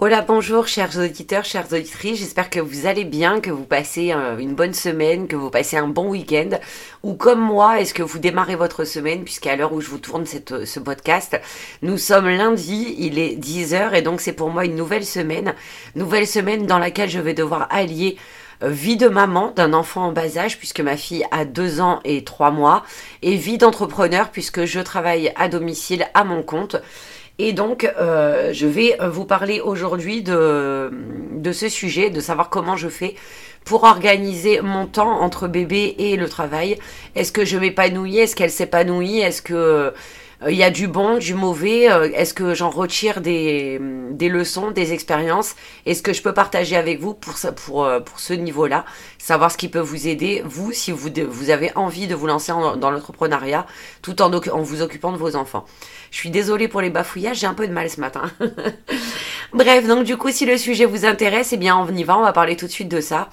Hola, bonjour chers auditeurs, chères auditrices, j'espère que vous allez bien, que vous passez euh, une bonne semaine, que vous passez un bon week-end, ou comme moi, est-ce que vous démarrez votre semaine, puisqu'à l'heure où je vous tourne cette, ce podcast, nous sommes lundi, il est 10h, et donc c'est pour moi une nouvelle semaine, nouvelle semaine dans laquelle je vais devoir allier euh, vie de maman d'un enfant en bas âge puisque ma fille a deux ans et trois mois et vie d'entrepreneur puisque je travaille à domicile à mon compte et donc, euh, je vais vous parler aujourd'hui de, de ce sujet, de savoir comment je fais pour organiser mon temps entre bébé et le travail. Est-ce que je m'épanouis? Est-ce qu'elle s'épanouit? Est-ce que il euh, y a du bon, du mauvais euh, Est-ce que j'en retire des, des leçons, des expériences? Est-ce que je peux partager avec vous pour, pour, euh, pour ce niveau-là? Savoir ce qui peut vous aider, vous, si vous, vous avez envie de vous lancer dans l'entrepreneuriat tout en, en vous occupant de vos enfants. Je suis désolée pour les bafouillages, j'ai un peu de mal ce matin. Bref, donc du coup, si le sujet vous intéresse, eh bien on y va, on va parler tout de suite de ça.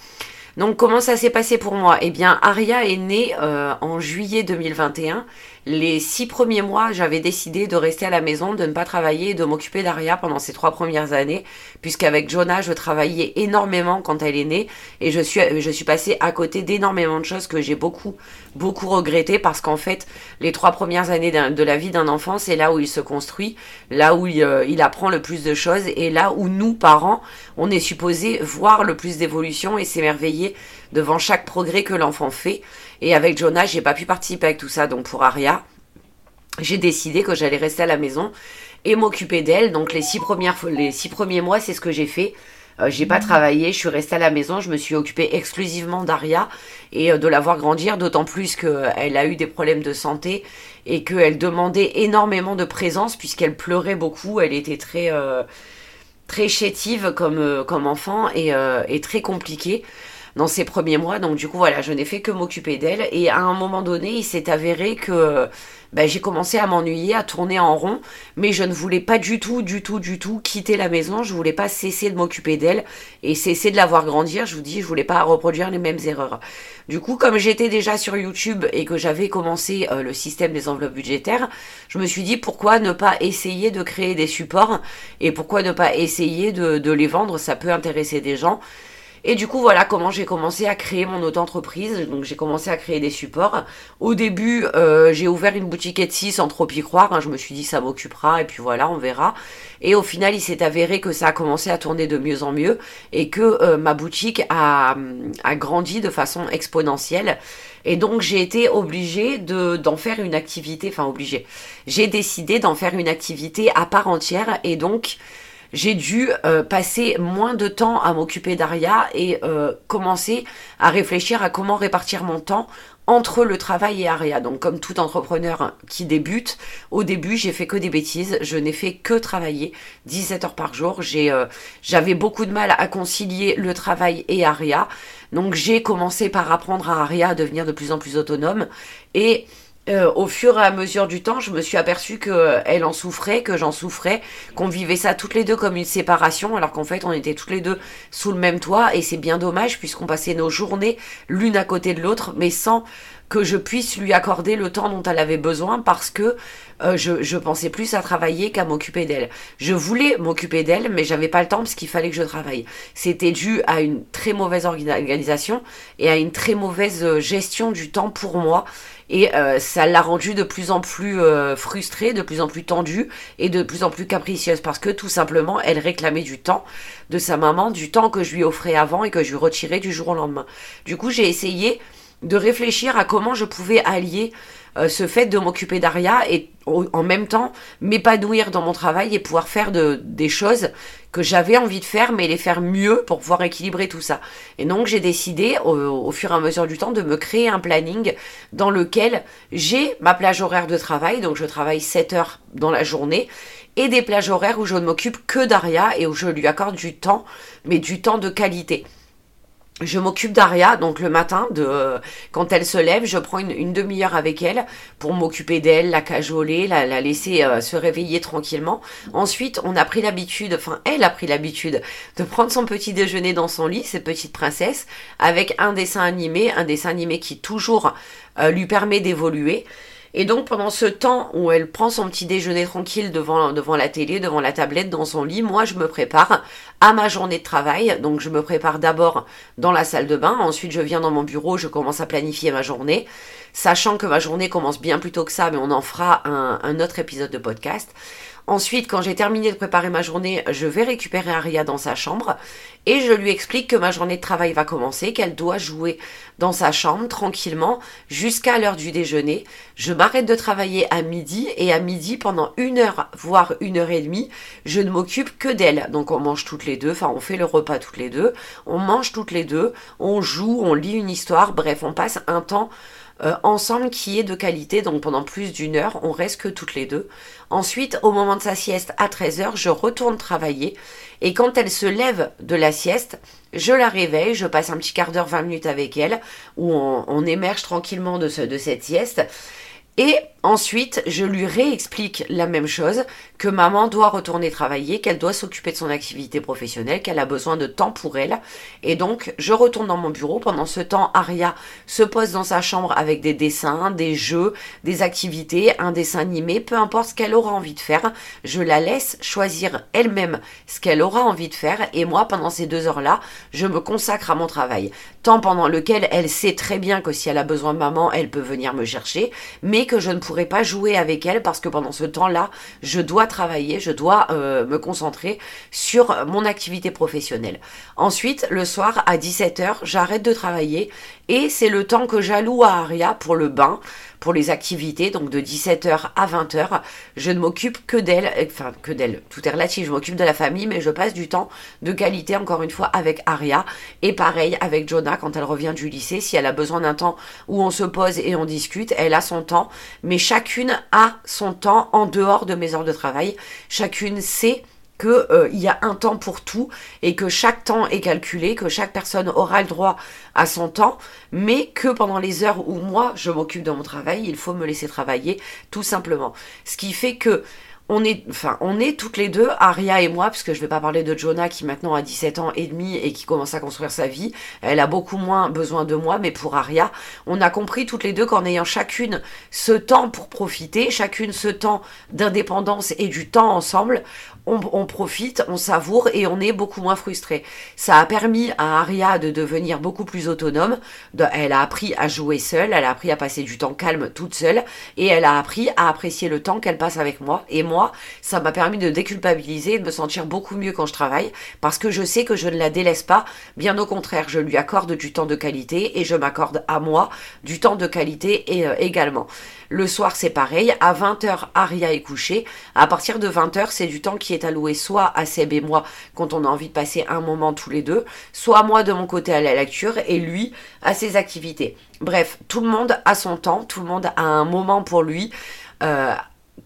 Donc comment ça s'est passé pour moi? Eh bien, Aria est née en juillet 2021 les six premiers mois, j'avais décidé de rester à la maison, de ne pas travailler et de m'occuper d'Aria pendant ces trois premières années, puisqu'avec Jonah, je travaillais énormément quand elle est née et je suis, je suis passée à côté d'énormément de choses que j'ai beaucoup, beaucoup regretté parce qu'en fait, les trois premières années de la vie d'un enfant, c'est là où il se construit, là où il, euh, il apprend le plus de choses et là où nous, parents, on est supposé voir le plus d'évolution et s'émerveiller devant chaque progrès que l'enfant fait. Et avec Jonah, j'ai pas pu participer avec tout ça. Donc pour Aria, j'ai décidé que j'allais rester à la maison et m'occuper d'elle. Donc les six, premières, les six premiers mois, c'est ce que j'ai fait. Euh, j'ai pas travaillé, je suis restée à la maison, je me suis occupée exclusivement d'Aria et euh, de la voir grandir, d'autant plus qu'elle a eu des problèmes de santé et qu'elle demandait énormément de présence puisqu'elle pleurait beaucoup, elle était très euh, très chétive comme comme enfant et, et très compliquée dans ces premiers mois. Donc du coup voilà, je n'ai fait que m'occuper d'elle. Et à un moment donné, il s'est avéré que ben, j'ai commencé à m'ennuyer, à tourner en rond, mais je ne voulais pas du tout, du tout, du tout quitter la maison. Je voulais pas cesser de m'occuper d'elle et cesser de la voir grandir. Je vous dis, je voulais pas reproduire les mêmes erreurs. Du coup, comme j'étais déjà sur YouTube et que j'avais commencé euh, le système des enveloppes budgétaires, je me suis dit pourquoi ne pas essayer de créer des supports et pourquoi ne pas essayer de les vendre? Ça peut intéresser des gens. Et du coup, voilà comment j'ai commencé à créer mon auto-entreprise. Donc, j'ai commencé à créer des supports. Au début, euh, j'ai ouvert une boutique Etsy sans trop y croire. Hein. Je me suis dit, ça m'occupera. Et puis voilà, on verra. Et au final, il s'est avéré que ça a commencé à tourner de mieux en mieux et que euh, ma boutique a, a grandi de façon exponentielle. Et donc j'ai été obligée de d'en faire une activité, enfin obligée. J'ai décidé d'en faire une activité à part entière et donc j'ai dû euh, passer moins de temps à m'occuper d'Aria et euh, commencer à réfléchir à comment répartir mon temps entre le travail et Aria. Donc comme tout entrepreneur qui débute, au début j'ai fait que des bêtises, je n'ai fait que travailler 17 heures par jour. J'ai euh, j'avais beaucoup de mal à concilier le travail et Aria. Donc j'ai commencé par apprendre à Aria à devenir de plus en plus autonome et euh, au fur et à mesure du temps, je me suis aperçue que euh, en souffrait, que j'en souffrais, qu'on vivait ça toutes les deux comme une séparation, alors qu'en fait on était toutes les deux sous le même toit, et c'est bien dommage puisqu'on passait nos journées l'une à côté de l'autre, mais sans que je puisse lui accorder le temps dont elle avait besoin parce que euh, je, je, pensais plus à travailler qu'à m'occuper d'elle. Je voulais m'occuper d'elle, mais j'avais pas le temps parce qu'il fallait que je travaille. C'était dû à une très mauvaise organisation et à une très mauvaise gestion du temps pour moi et euh, ça l'a rendue de plus en plus euh, frustrée, de plus en plus tendue et de plus en plus capricieuse parce que tout simplement elle réclamait du temps de sa maman, du temps que je lui offrais avant et que je lui retirais du jour au lendemain. Du coup j'ai essayé de réfléchir à comment je pouvais allier euh, ce fait de m'occuper d'Aria et en même temps m'épanouir dans mon travail et pouvoir faire de, des choses que j'avais envie de faire, mais les faire mieux pour pouvoir équilibrer tout ça. Et donc j'ai décidé au, fur et à mesure du temps de me créer un planning dans lequel j'ai ma plage horaire de travail, donc je travaille 7 heures dans la journée, et des plages horaires où je ne m'occupe que d'Aria et où je lui accorde du temps, mais du temps de qualité je m'occupe d'Aria, donc le matin, de quand elle se lève, je prends une, demi-heure avec elle pour m'occuper d'elle, la cajoler, la, la laisser euh, se réveiller tranquillement. Ensuite, on a pris l'habitude, enfin elle a pris l'habitude de prendre son petit déjeuner dans son lit, cette petite princesse, avec un dessin animé, un dessin animé qui toujours euh, lui permet d'évoluer. Et donc pendant ce temps où elle prend son petit déjeuner tranquille devant, la télé, devant la tablette, dans son lit, moi je me prépare à ma journée de travail. Donc je me prépare d'abord dans la salle de bain, ensuite je viens dans mon bureau, je commence à planifier ma journée, sachant que ma journée commence bien plus tôt que ça, mais on en fera un, autre épisode de podcast. Ensuite, quand j'ai terminé de préparer ma journée, je vais récupérer Aria dans sa chambre et je lui explique que ma journée de travail va commencer, qu'elle doit jouer dans sa chambre tranquillement jusqu'à l'heure du déjeuner. Je m'arrête de travailler à midi et à midi pendant une heure, voire une heure et demie, je ne m'occupe que d'elle. Donc on mange toutes les deux, enfin on fait le repas toutes les deux, on mange toutes les deux, on joue, on lit une histoire, bref, on passe un temps euh, ensemble qui est de qualité. Donc pendant plus d'une heure, on reste que toutes les deux. Ensuite, au moment de sa sieste à 13h, je retourne travailler. Et quand elle se lève de la sieste, je la réveille, je passe un petit quart d'heure, 20 minutes avec elle, où on, émerge tranquillement de, ce, de cette sieste. Et ensuite, je lui réexplique la même chose, que maman doit retourner travailler, qu'elle doit s'occuper de son activité professionnelle, qu'elle a besoin de temps pour elle. Et donc, je retourne dans mon bureau. Pendant ce temps, Aria se pose dans sa chambre avec des dessins, des jeux, des activités, un dessin animé, peu importe ce qu'elle aura envie de faire. Je la laisse choisir elle-même ce qu'elle aura envie de faire. Et moi, pendant ces deux heures-là, je me consacre à mon travail. Temps pendant lequel elle sait très bien que si elle a besoin de maman, elle peut venir me chercher, mais que je ne pourrai pas jouer avec elle parce que pendant ce temps-là, je dois travailler, je dois euh, me concentrer sur mon activité professionnelle. Ensuite, le soir à 17h, j'arrête de travailler et c'est le temps que j'alloue à Aria pour le bain, pour les activités, donc de 17h à 20h. Je ne m'occupe que d'elle, enfin que d'elle, tout est relatif, je m'occupe de la famille, mais je passe du temps de qualité, encore une fois, avec Aria. Et pareil avec Jonah quand elle revient du lycée, si elle a besoin d'un temps où on se pose et on discute, elle a son temps, mais chacune a son temps en dehors de mes heures de travail. Chacune sait qu'il euh, y a un temps pour tout et que chaque temps est calculé, que chaque personne aura le droit à son temps, mais que pendant les heures où moi je m'occupe de mon travail, il faut me laisser travailler tout simplement. Ce qui fait que on est, enfin, on est toutes les deux, Aria et moi, puisque je vais pas parler de Jonah qui maintenant a 17 ans et demi et qui commence à construire sa vie. Elle a beaucoup moins besoin de moi, mais pour Aria, on a compris toutes les deux qu'en ayant chacune ce temps pour profiter, chacune ce temps d'indépendance et du temps ensemble, on, profite, on savoure et on est beaucoup moins frustré. Ça a permis à Aria de devenir beaucoup plus autonome. elle a appris à jouer seule, elle a appris à passer du temps calme toute seule et elle a appris à apprécier le temps qu'elle passe avec moi. Et ça m'a permis de déculpabiliser, de me sentir beaucoup mieux quand je travaille parce que je sais que je ne la délaisse pas. Bien au contraire, je lui accorde du temps de qualité et je m'accorde à moi du temps de qualité et, euh, également. Le soir, c'est pareil. À 20h, Aria est couchée. À partir de 20h, c'est du temps qui est alloué soit à Seb et moi quand on a envie de passer un moment tous les deux, soit moi de mon côté à la lecture et lui à ses activités. Bref, tout le monde a son temps, tout le monde a un moment pour lui. Euh,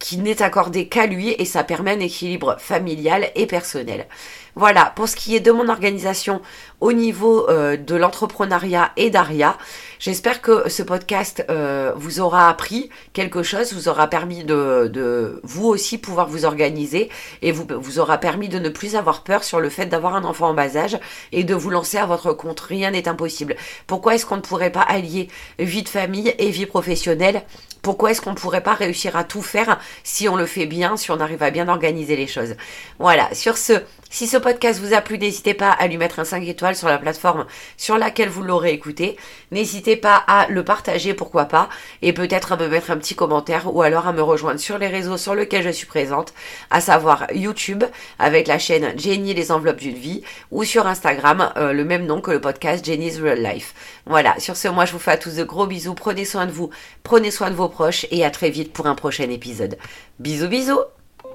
qui n'est accordé qu'à lui et ça permet un équilibre familial et personnel. Voilà, pour ce qui est de mon organisation au niveau euh, de l'entrepreneuriat et d'Aria, j'espère que ce podcast euh, vous aura appris quelque chose, vous aura permis de, de, vous aussi pouvoir vous organiser et vous, vous aura permis de ne plus avoir peur sur le fait d'avoir un enfant en bas âge et de vous lancer à votre compte. Rien n'est impossible. Pourquoi est-ce qu'on ne pourrait pas allier vie de famille et vie professionnelle pourquoi est-ce qu'on ne pourrait pas réussir à tout faire si on le fait bien, si on arrive à bien organiser les choses? Voilà, sur ce, si ce podcast vous a plu, n'hésitez pas à lui mettre un 5 étoiles sur la plateforme sur laquelle vous l'aurez écouté. N'hésitez pas à le partager, pourquoi pas, et peut-être à me mettre un petit commentaire ou alors à me rejoindre sur les réseaux sur lesquels je suis présente, à savoir YouTube avec la chaîne Jenny les enveloppes d'une vie ou sur Instagram euh, le même nom que le podcast Jenny's Real Life. Voilà, sur ce, moi je vous fais à tous de gros bisous, prenez soin de vous, prenez soin de vos proches et à très vite pour un prochain épisode. Bisous bisous